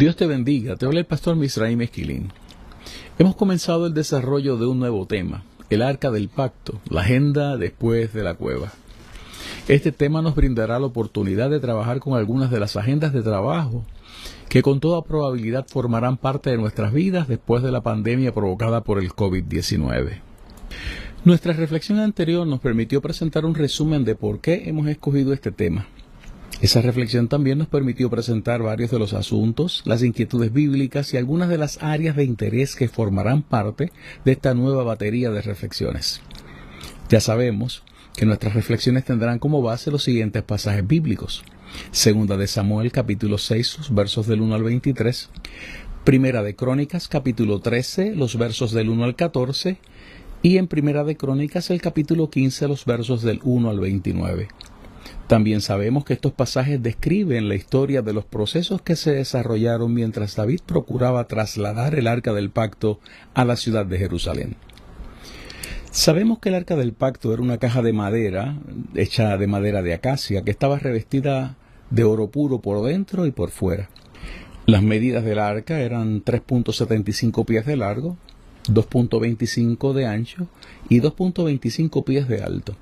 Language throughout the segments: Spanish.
Dios te bendiga, te habla el pastor Misraim Esquilín. Hemos comenzado el desarrollo de un nuevo tema, el arca del pacto, la agenda después de la cueva. Este tema nos brindará la oportunidad de trabajar con algunas de las agendas de trabajo que con toda probabilidad formarán parte de nuestras vidas después de la pandemia provocada por el COVID-19. Nuestra reflexión anterior nos permitió presentar un resumen de por qué hemos escogido este tema esa reflexión también nos permitió presentar varios de los asuntos, las inquietudes bíblicas y algunas de las áreas de interés que formarán parte de esta nueva batería de reflexiones. Ya sabemos que nuestras reflexiones tendrán como base los siguientes pasajes bíblicos. Segunda de Samuel capítulo 6, los versos del 1 al 23. Primera de Crónicas capítulo 13, los versos del 1 al 14. Y en Primera de Crónicas el capítulo 15, los versos del 1 al 29. También sabemos que estos pasajes describen la historia de los procesos que se desarrollaron mientras David procuraba trasladar el arca del pacto a la ciudad de Jerusalén. Sabemos que el arca del pacto era una caja de madera, hecha de madera de acacia, que estaba revestida de oro puro por dentro y por fuera. Las medidas del arca eran 3.75 pies de largo, 2.25 de ancho y 2.25 pies de alto.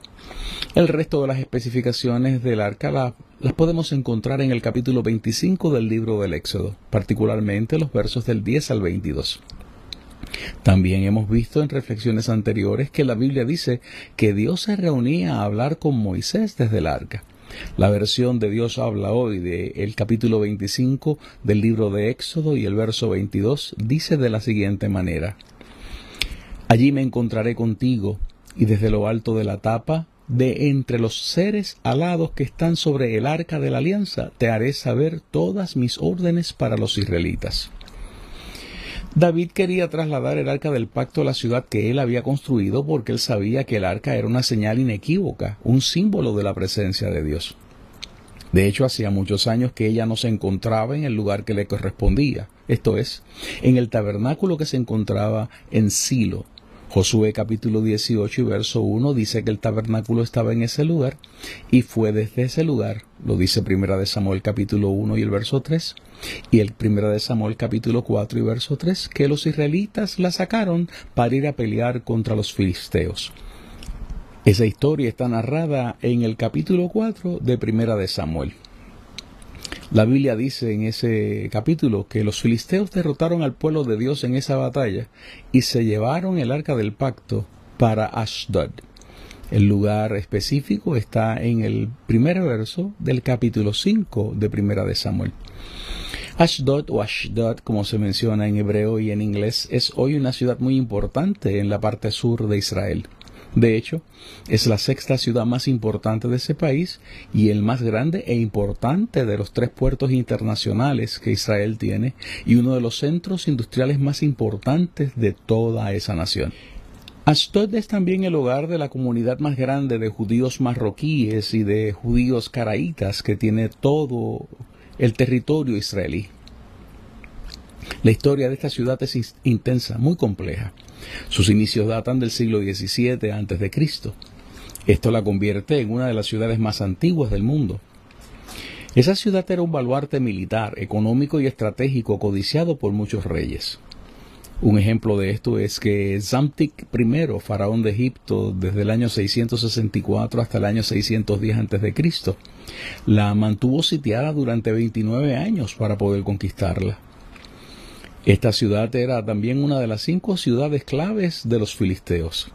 El resto de las especificaciones del arca las podemos encontrar en el capítulo 25 del libro del Éxodo, particularmente los versos del 10 al 22. También hemos visto en reflexiones anteriores que la Biblia dice que Dios se reunía a hablar con Moisés desde el arca. La versión de Dios habla hoy del capítulo 25 del libro de Éxodo y el verso 22 dice de la siguiente manera. Allí me encontraré contigo y desde lo alto de la tapa de entre los seres alados que están sobre el arca de la alianza, te haré saber todas mis órdenes para los israelitas. David quería trasladar el arca del pacto a la ciudad que él había construido porque él sabía que el arca era una señal inequívoca, un símbolo de la presencia de Dios. De hecho, hacía muchos años que ella no se encontraba en el lugar que le correspondía, esto es, en el tabernáculo que se encontraba en Silo, Josué capítulo 18 y verso 1 dice que el tabernáculo estaba en ese lugar y fue desde ese lugar, lo dice primera de Samuel capítulo 1 y el verso 3, y el primera de Samuel capítulo 4 y verso 3, que los israelitas la sacaron para ir a pelear contra los filisteos. Esa historia está narrada en el capítulo 4 de primera de Samuel. La Biblia dice en ese capítulo que los filisteos derrotaron al pueblo de Dios en esa batalla y se llevaron el arca del pacto para Ashdod. El lugar específico está en el primer verso del capítulo 5 de Primera de Samuel. Ashdod o Ashdod, como se menciona en hebreo y en inglés, es hoy una ciudad muy importante en la parte sur de Israel. De hecho, es la sexta ciudad más importante de ese país y el más grande e importante de los tres puertos internacionales que Israel tiene y uno de los centros industriales más importantes de toda esa nación. Ashdod es también el hogar de la comunidad más grande de judíos marroquíes y de judíos caraítas que tiene todo el territorio israelí. La historia de esta ciudad es intensa, muy compleja. Sus inicios datan del siglo XVII a.C. Esto la convierte en una de las ciudades más antiguas del mundo. Esa ciudad era un baluarte militar, económico y estratégico codiciado por muchos reyes. Un ejemplo de esto es que Zamtik I, faraón de Egipto desde el año 664 hasta el año 610 a.C., la mantuvo sitiada durante 29 años para poder conquistarla. Esta ciudad era también una de las cinco ciudades claves de los filisteos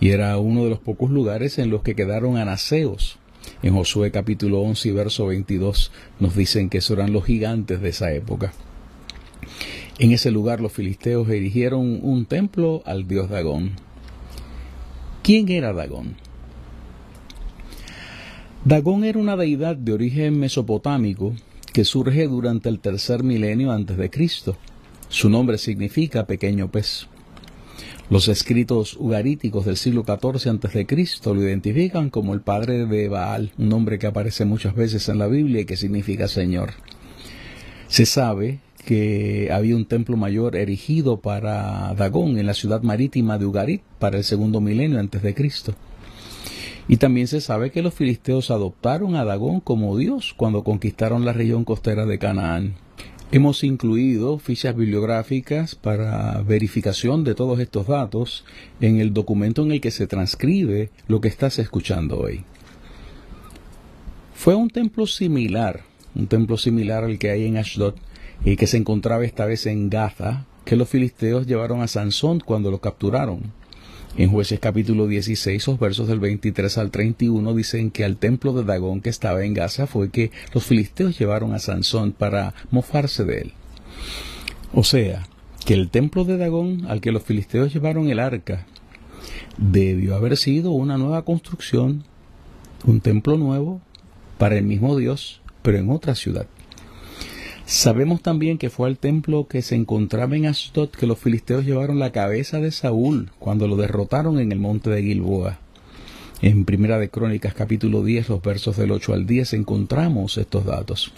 y era uno de los pocos lugares en los que quedaron anaseos. En Josué capítulo 11 y verso 22 nos dicen que eran los gigantes de esa época. En ese lugar los filisteos erigieron un templo al dios Dagón. ¿Quién era Dagón? Dagón era una deidad de origen mesopotámico que surge durante el tercer milenio antes de Cristo. Su nombre significa pequeño pez. Los escritos ugaríticos del siglo XIV a.C. lo identifican como el padre de Baal, un nombre que aparece muchas veces en la Biblia y que significa Señor. Se sabe que había un templo mayor erigido para Dagón en la ciudad marítima de Ugarit para el segundo milenio antes de Cristo. Y también se sabe que los filisteos adoptaron a Dagón como Dios cuando conquistaron la región costera de Canaán. Hemos incluido fichas bibliográficas para verificación de todos estos datos en el documento en el que se transcribe lo que estás escuchando hoy. Fue un templo similar, un templo similar al que hay en Ashdod y que se encontraba esta vez en Gaza, que los filisteos llevaron a Sansón cuando lo capturaron. En Jueces capítulo 16, los versos del 23 al 31 dicen que al templo de Dagón que estaba en Gaza fue que los filisteos llevaron a Sansón para mofarse de él. O sea, que el templo de Dagón al que los filisteos llevaron el arca debió haber sido una nueva construcción, un templo nuevo para el mismo Dios, pero en otra ciudad. Sabemos también que fue al templo que se encontraba en Ashdod que los filisteos llevaron la cabeza de Saúl cuando lo derrotaron en el monte de Gilboa. En Primera de Crónicas capítulo 10, los versos del 8 al 10 encontramos estos datos.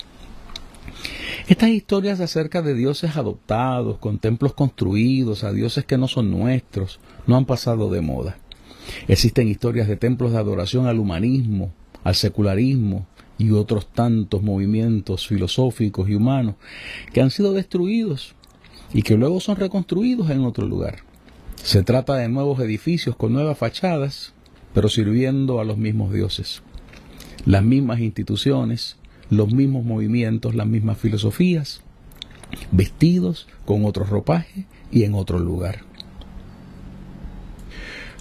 Estas historias acerca de dioses adoptados, con templos construidos, a dioses que no son nuestros, no han pasado de moda. Existen historias de templos de adoración al humanismo, al secularismo, y otros tantos movimientos filosóficos y humanos que han sido destruidos y que luego son reconstruidos en otro lugar. Se trata de nuevos edificios con nuevas fachadas, pero sirviendo a los mismos dioses. Las mismas instituciones, los mismos movimientos, las mismas filosofías, vestidos con otro ropaje y en otro lugar.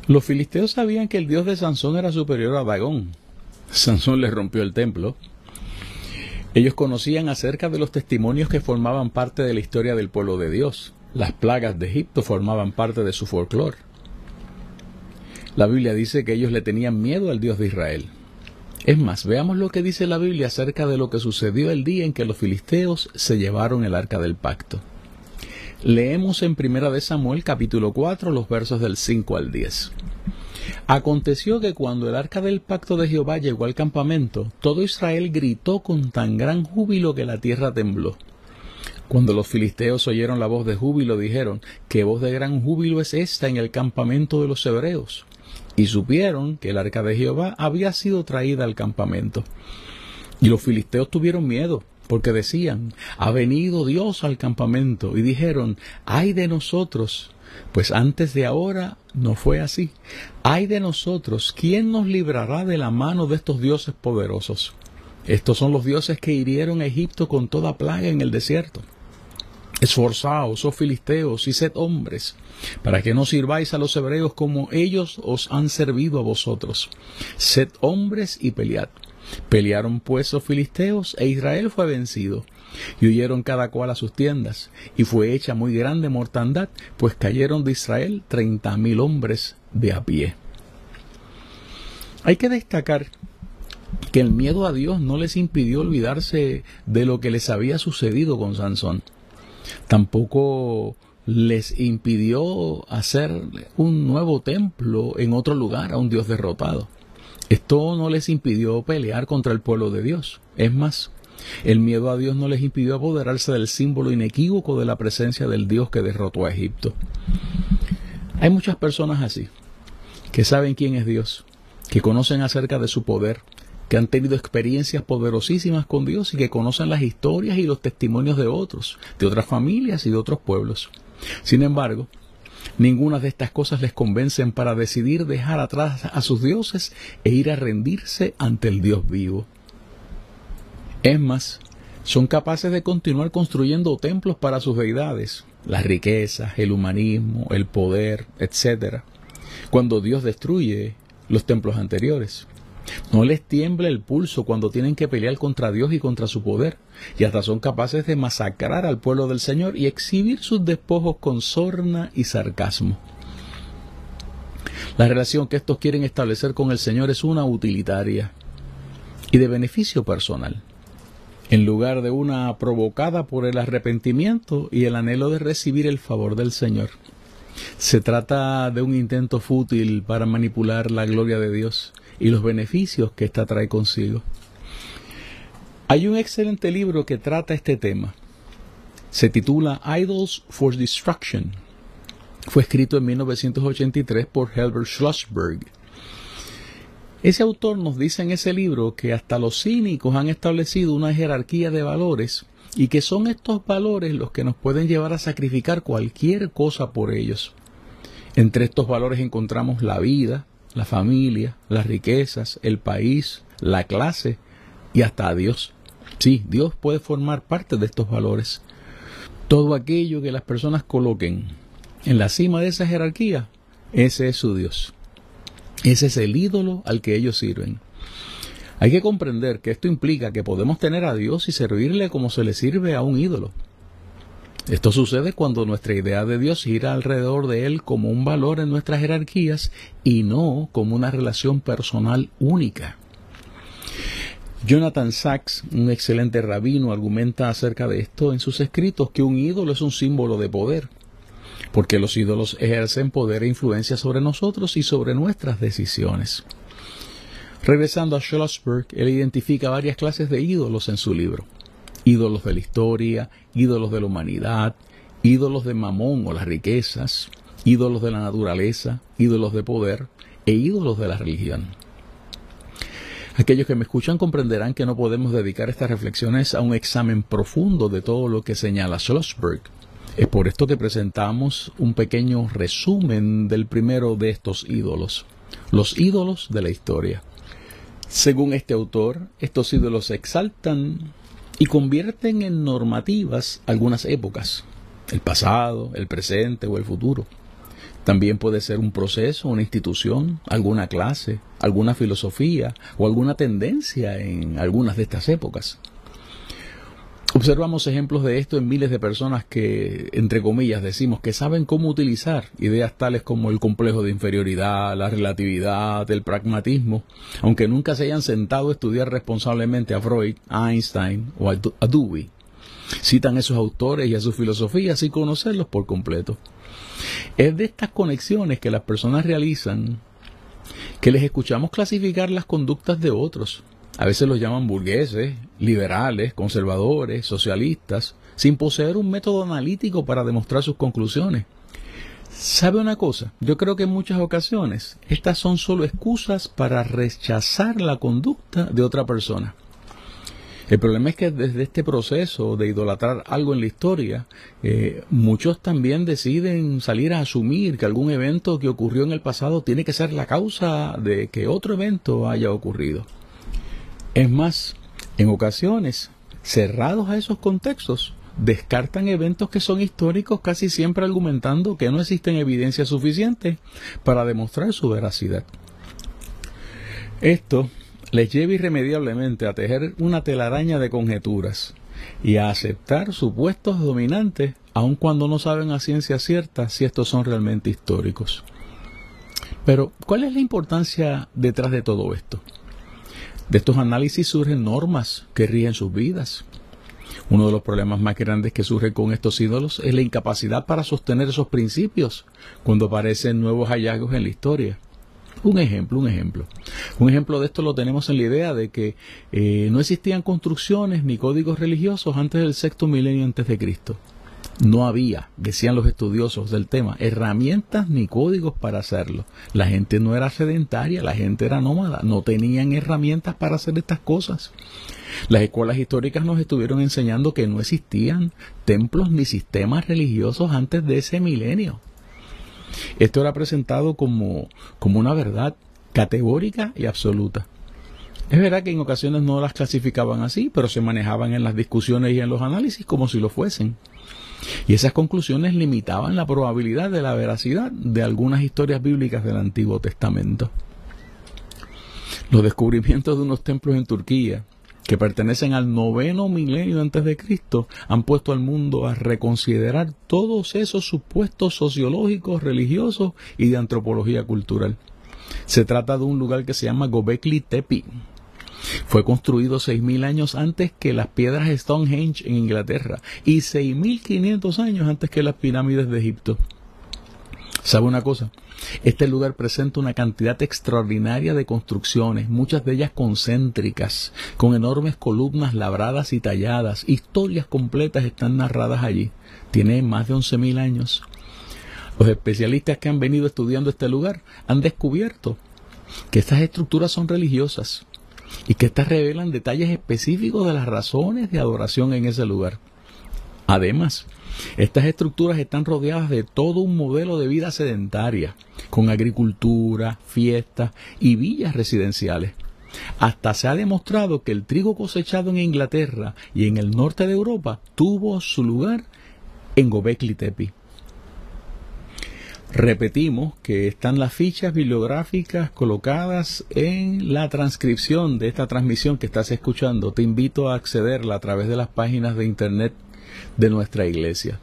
Los filisteos sabían que el dios de Sansón era superior a Dagón, Sansón les rompió el templo. Ellos conocían acerca de los testimonios que formaban parte de la historia del pueblo de Dios. Las plagas de Egipto formaban parte de su folclore. La Biblia dice que ellos le tenían miedo al Dios de Israel. Es más, veamos lo que dice la Biblia acerca de lo que sucedió el día en que los filisteos se llevaron el arca del pacto. Leemos en Primera de Samuel capítulo 4 los versos del 5 al 10. Aconteció que cuando el arca del pacto de Jehová llegó al campamento, todo Israel gritó con tan gran júbilo que la tierra tembló. Cuando los filisteos oyeron la voz de júbilo, dijeron, ¿qué voz de gran júbilo es esta en el campamento de los hebreos? Y supieron que el arca de Jehová había sido traída al campamento. Y los filisteos tuvieron miedo, porque decían, ha venido Dios al campamento, y dijeron, ay de nosotros, pues antes de ahora no fue así. Ay de nosotros, ¿quién nos librará de la mano de estos dioses poderosos? Estos son los dioses que hirieron a Egipto con toda plaga en el desierto. Esforzaos, oh filisteos, y sed hombres, para que no sirváis a los hebreos como ellos os han servido a vosotros. Sed hombres y pelead. Pelearon pues los filisteos, e Israel fue vencido y huyeron cada cual a sus tiendas, y fue hecha muy grande mortandad, pues cayeron de Israel treinta mil hombres de a pie. Hay que destacar que el miedo a Dios no les impidió olvidarse de lo que les había sucedido con Sansón. Tampoco les impidió hacer un nuevo templo en otro lugar a un Dios derrotado. Esto no les impidió pelear contra el pueblo de Dios. Es más, el miedo a Dios no les impidió apoderarse del símbolo inequívoco de la presencia del Dios que derrotó a Egipto. Hay muchas personas así, que saben quién es Dios, que conocen acerca de su poder, que han tenido experiencias poderosísimas con Dios y que conocen las historias y los testimonios de otros, de otras familias y de otros pueblos. Sin embargo, ninguna de estas cosas les convencen para decidir dejar atrás a sus dioses e ir a rendirse ante el Dios vivo. Es más, son capaces de continuar construyendo templos para sus deidades, las riquezas, el humanismo, el poder, etc., cuando Dios destruye los templos anteriores. No les tiembla el pulso cuando tienen que pelear contra Dios y contra su poder, y hasta son capaces de masacrar al pueblo del Señor y exhibir sus despojos con sorna y sarcasmo. La relación que estos quieren establecer con el Señor es una utilitaria y de beneficio personal, en lugar de una provocada por el arrepentimiento y el anhelo de recibir el favor del Señor. Se trata de un intento fútil para manipular la gloria de Dios y los beneficios que ésta trae consigo. Hay un excelente libro que trata este tema. Se titula Idols for Destruction. Fue escrito en 1983 por Herbert Schlossberg. Ese autor nos dice en ese libro que hasta los cínicos han establecido una jerarquía de valores y que son estos valores los que nos pueden llevar a sacrificar cualquier cosa por ellos. Entre estos valores encontramos la vida, la familia, las riquezas, el país, la clase y hasta a Dios. Sí, Dios puede formar parte de estos valores. Todo aquello que las personas coloquen en la cima de esa jerarquía, ese es su Dios. Ese es el ídolo al que ellos sirven. Hay que comprender que esto implica que podemos tener a Dios y servirle como se le sirve a un ídolo. Esto sucede cuando nuestra idea de Dios gira alrededor de Él como un valor en nuestras jerarquías y no como una relación personal única. Jonathan Sachs, un excelente rabino, argumenta acerca de esto en sus escritos que un ídolo es un símbolo de poder, porque los ídolos ejercen poder e influencia sobre nosotros y sobre nuestras decisiones. Regresando a Schlossberg, él identifica varias clases de ídolos en su libro ídolos de la historia, ídolos de la humanidad, ídolos de mamón o las riquezas, ídolos de la naturaleza, ídolos de poder e ídolos de la religión. Aquellos que me escuchan comprenderán que no podemos dedicar estas reflexiones a un examen profundo de todo lo que señala Schlossberg. Es por esto que presentamos un pequeño resumen del primero de estos ídolos, los ídolos de la historia. Según este autor, estos ídolos exaltan y convierten en normativas algunas épocas, el pasado, el presente o el futuro. También puede ser un proceso, una institución, alguna clase, alguna filosofía o alguna tendencia en algunas de estas épocas. Observamos ejemplos de esto en miles de personas que, entre comillas, decimos que saben cómo utilizar ideas tales como el complejo de inferioridad, la relatividad, el pragmatismo, aunque nunca se hayan sentado a estudiar responsablemente a Freud, a Einstein o a, Dewey. Citan a esos autores y a sus filosofías sin conocerlos por completo. Es de estas conexiones que las personas realizan que les escuchamos clasificar las conductas de otros, a veces los llaman burgueses, liberales, conservadores, socialistas, sin poseer un método analítico para demostrar sus conclusiones. ¿Sabe una cosa? Yo creo que en muchas ocasiones estas son solo excusas para rechazar la conducta de otra persona. El problema es que desde este proceso de idolatrar algo en la historia, eh, muchos también deciden salir a asumir que algún evento que ocurrió en el pasado tiene que ser la causa de que otro evento haya ocurrido. Es más, en ocasiones, cerrados a esos contextos, descartan eventos que son históricos casi siempre argumentando que no existen evidencias suficientes para demostrar su veracidad. Esto les lleva irremediablemente a tejer una telaraña de conjeturas y a aceptar supuestos dominantes aun cuando no saben a ciencia cierta si estos son realmente históricos. Pero, ¿cuál es la importancia detrás de todo esto? De estos análisis surgen normas que rigen sus vidas. Uno de los problemas más grandes que surge con estos ídolos es la incapacidad para sostener esos principios cuando aparecen nuevos hallazgos en la historia. Un ejemplo, un ejemplo. Un ejemplo de esto lo tenemos en la idea de que eh, no existían construcciones ni códigos religiosos antes del sexto milenio antes de Cristo. No había, decían los estudiosos del tema, herramientas ni códigos para hacerlo. La gente no era sedentaria, la gente era nómada, no tenían herramientas para hacer estas cosas. Las escuelas históricas nos estuvieron enseñando que no existían templos ni sistemas religiosos antes de ese milenio. Esto era presentado como, como una verdad categórica y absoluta. Es verdad que en ocasiones no las clasificaban así, pero se manejaban en las discusiones y en los análisis como si lo fuesen. Y esas conclusiones limitaban la probabilidad de la veracidad de algunas historias bíblicas del Antiguo Testamento. Los descubrimientos de unos templos en Turquía que pertenecen al noveno milenio antes de Cristo han puesto al mundo a reconsiderar todos esos supuestos sociológicos, religiosos y de antropología cultural. Se trata de un lugar que se llama Gobekli Tepe. Fue construido 6.000 años antes que las piedras Stonehenge en Inglaterra y 6.500 años antes que las pirámides de Egipto. ¿Sabe una cosa? Este lugar presenta una cantidad extraordinaria de construcciones, muchas de ellas concéntricas, con enormes columnas labradas y talladas. Historias completas están narradas allí. Tiene más de 11.000 años. Los especialistas que han venido estudiando este lugar han descubierto que estas estructuras son religiosas y que éstas revelan detalles específicos de las razones de adoración en ese lugar. Además, estas estructuras están rodeadas de todo un modelo de vida sedentaria, con agricultura, fiestas y villas residenciales. Hasta se ha demostrado que el trigo cosechado en Inglaterra y en el norte de Europa tuvo su lugar en Gobekli Tepe. Repetimos que están las fichas bibliográficas colocadas en la transcripción de esta transmisión que estás escuchando. Te invito a accederla a través de las páginas de internet de nuestra iglesia.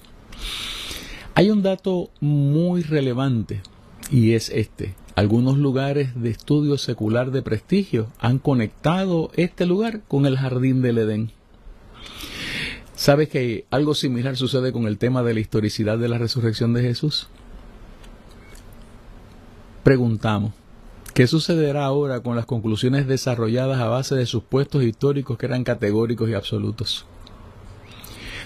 Hay un dato muy relevante y es este. Algunos lugares de estudio secular de prestigio han conectado este lugar con el jardín del Edén. ¿Sabes que algo similar sucede con el tema de la historicidad de la resurrección de Jesús? Preguntamos, ¿qué sucederá ahora con las conclusiones desarrolladas a base de supuestos históricos que eran categóricos y absolutos?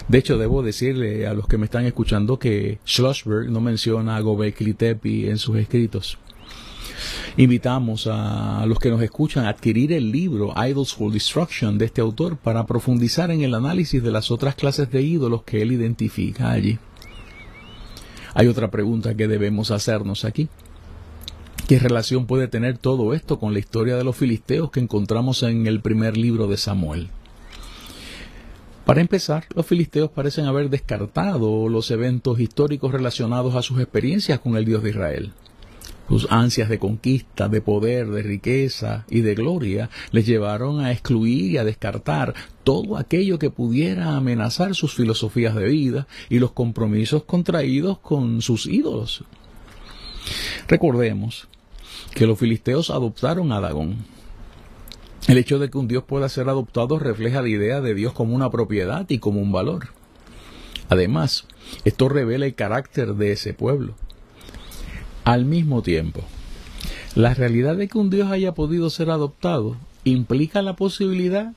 De hecho, debo decirle a los que me están escuchando que Schlossberg no menciona a Gobekli Tepe en sus escritos. Invitamos a los que nos escuchan a adquirir el libro Idols for Destruction de este autor para profundizar en el análisis de las otras clases de ídolos que él identifica allí. Hay otra pregunta que debemos hacernos aquí. ¿Qué relación puede tener todo esto con la historia de los filisteos que encontramos en el primer libro de Samuel? Para empezar, los filisteos parecen haber descartado los eventos históricos relacionados a sus experiencias con el Dios de Israel. Sus ansias de conquista, de poder, de riqueza y de gloria les llevaron a excluir y a descartar todo aquello que pudiera amenazar sus filosofías de vida y los compromisos contraídos con sus ídolos. Recordemos que los filisteos adoptaron a Dagón, el hecho de que un Dios pueda ser adoptado refleja la idea de Dios como una propiedad y como un valor. Además, esto revela el carácter de ese pueblo. Al mismo tiempo, la realidad de que un Dios haya podido ser adoptado implica la posibilidad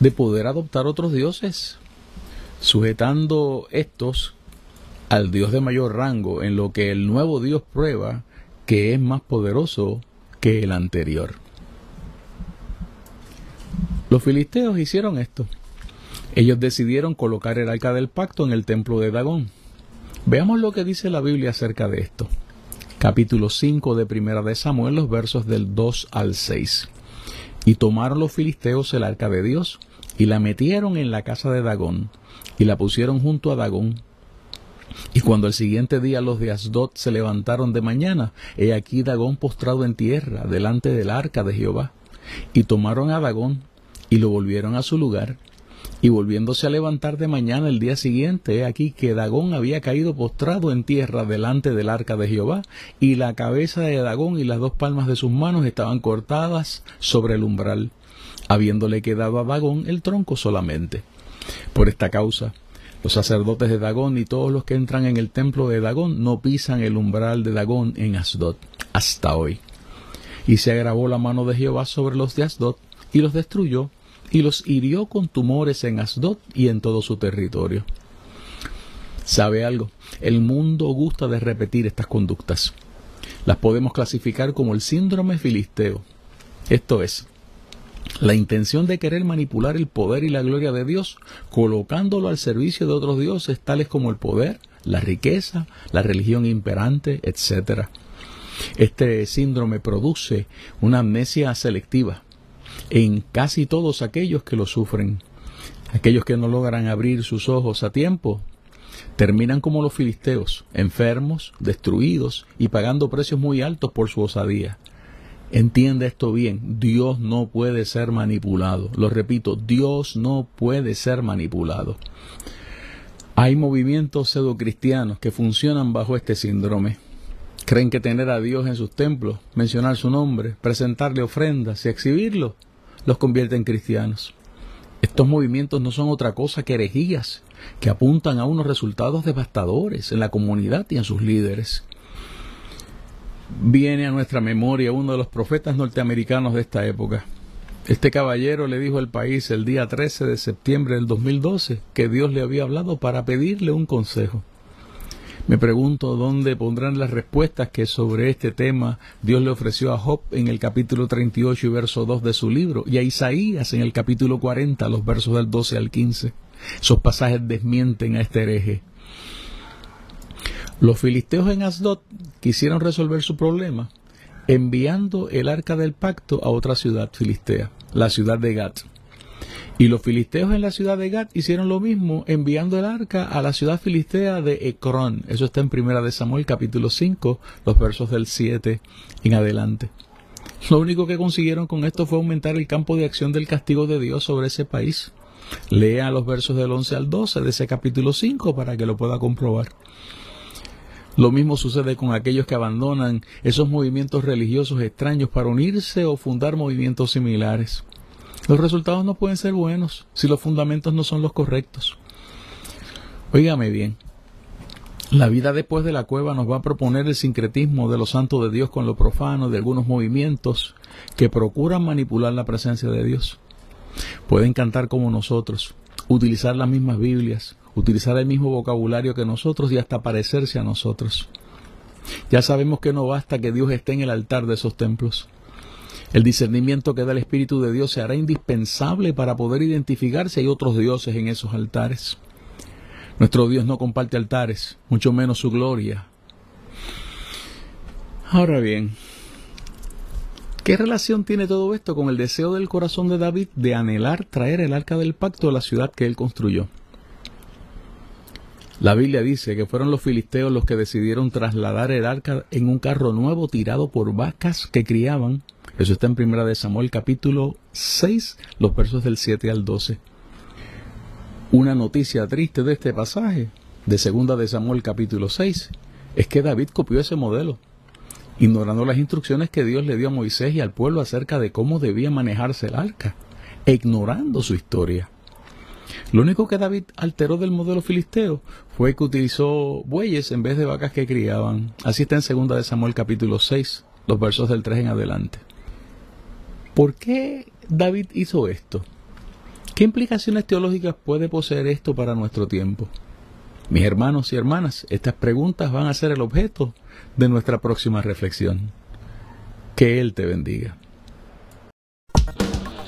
de poder adoptar otros dioses, sujetando estos al Dios de mayor rango, en lo que el nuevo Dios prueba que es más poderoso que el anterior. Los filisteos hicieron esto. Ellos decidieron colocar el arca del pacto en el templo de Dagón. Veamos lo que dice la Biblia acerca de esto. Capítulo 5 de Primera de Samuel, los versos del 2 al 6. Y tomaron los filisteos el arca de Dios y la metieron en la casa de Dagón y la pusieron junto a Dagón. Y cuando el siguiente día los de Asdod se levantaron de mañana, he aquí Dagón postrado en tierra delante del arca de Jehová. Y tomaron a Dagón y lo volvieron a su lugar. Y volviéndose a levantar de mañana el día siguiente, he aquí que Dagón había caído postrado en tierra delante del arca de Jehová, y la cabeza de Dagón y las dos palmas de sus manos estaban cortadas sobre el umbral, habiéndole quedado a Dagón el tronco solamente. Por esta causa, los sacerdotes de Dagón y todos los que entran en el templo de Dagón no pisan el umbral de Dagón en Asdod, hasta hoy. Y se agravó la mano de Jehová sobre los de Asdod, y los destruyó, y los hirió con tumores en Asdod y en todo su territorio. ¿Sabe algo? El mundo gusta de repetir estas conductas. Las podemos clasificar como el síndrome filisteo. Esto es, la intención de querer manipular el poder y la gloria de Dios, colocándolo al servicio de otros dioses tales como el poder, la riqueza, la religión imperante, etc. Este síndrome produce una amnesia selectiva, en casi todos aquellos que lo sufren. Aquellos que no logran abrir sus ojos a tiempo terminan como los filisteos, enfermos, destruidos y pagando precios muy altos por su osadía. Entienda esto bien, Dios no puede ser manipulado. Lo repito, Dios no puede ser manipulado. Hay movimientos pseudo-cristianos que funcionan bajo este síndrome. Creen que tener a Dios en sus templos, mencionar su nombre, presentarle ofrendas y exhibirlo, los convierte en cristianos. Estos movimientos no son otra cosa que herejías que apuntan a unos resultados devastadores en la comunidad y en sus líderes. Viene a nuestra memoria uno de los profetas norteamericanos de esta época. Este caballero le dijo al país el día 13 de septiembre del 2012 que Dios le había hablado para pedirle un consejo. Me pregunto dónde pondrán las respuestas que sobre este tema Dios le ofreció a Job en el capítulo 38 y verso 2 de su libro, y a Isaías en el capítulo 40, los versos del 12 al 15. Esos pasajes desmienten a este hereje. Los filisteos en Asdod quisieron resolver su problema enviando el arca del pacto a otra ciudad filistea, la ciudad de Gat. Y los filisteos en la ciudad de Gat hicieron lo mismo, enviando el arca a la ciudad filistea de Ecrón. Eso está en Primera de Samuel capítulo 5, los versos del 7 en adelante. Lo único que consiguieron con esto fue aumentar el campo de acción del castigo de Dios sobre ese país. Lea los versos del 11 al 12 de ese capítulo 5 para que lo pueda comprobar. Lo mismo sucede con aquellos que abandonan esos movimientos religiosos extraños para unirse o fundar movimientos similares. Los resultados no pueden ser buenos si los fundamentos no son los correctos. Óigame bien, la vida después de la cueva nos va a proponer el sincretismo de los santos de Dios con lo profano de algunos movimientos que procuran manipular la presencia de Dios. Pueden cantar como nosotros, utilizar las mismas Biblias, utilizar el mismo vocabulario que nosotros y hasta parecerse a nosotros. Ya sabemos que no basta que Dios esté en el altar de esos templos. El discernimiento que da el Espíritu de Dios se hará indispensable para poder identificar si hay otros dioses en esos altares. Nuestro Dios no comparte altares, mucho menos su gloria. Ahora bien, ¿qué relación tiene todo esto con el deseo del corazón de David de anhelar traer el arca del pacto a la ciudad que él construyó? La Biblia dice que fueron los filisteos los que decidieron trasladar el arca en un carro nuevo tirado por vacas que criaban. Eso está en Primera de Samuel capítulo 6, los versos del 7 al 12. Una noticia triste de este pasaje, de Segunda de Samuel capítulo 6, es que David copió ese modelo, ignorando las instrucciones que Dios le dio a Moisés y al pueblo acerca de cómo debía manejarse el arca, ignorando su historia. Lo único que David alteró del modelo filisteo fue que utilizó bueyes en vez de vacas que criaban. Así está en 2 de Samuel capítulo 6, los versos del 3 en adelante. ¿Por qué David hizo esto? ¿Qué implicaciones teológicas puede poseer esto para nuestro tiempo? Mis hermanos y hermanas, estas preguntas van a ser el objeto de nuestra próxima reflexión. Que Él te bendiga.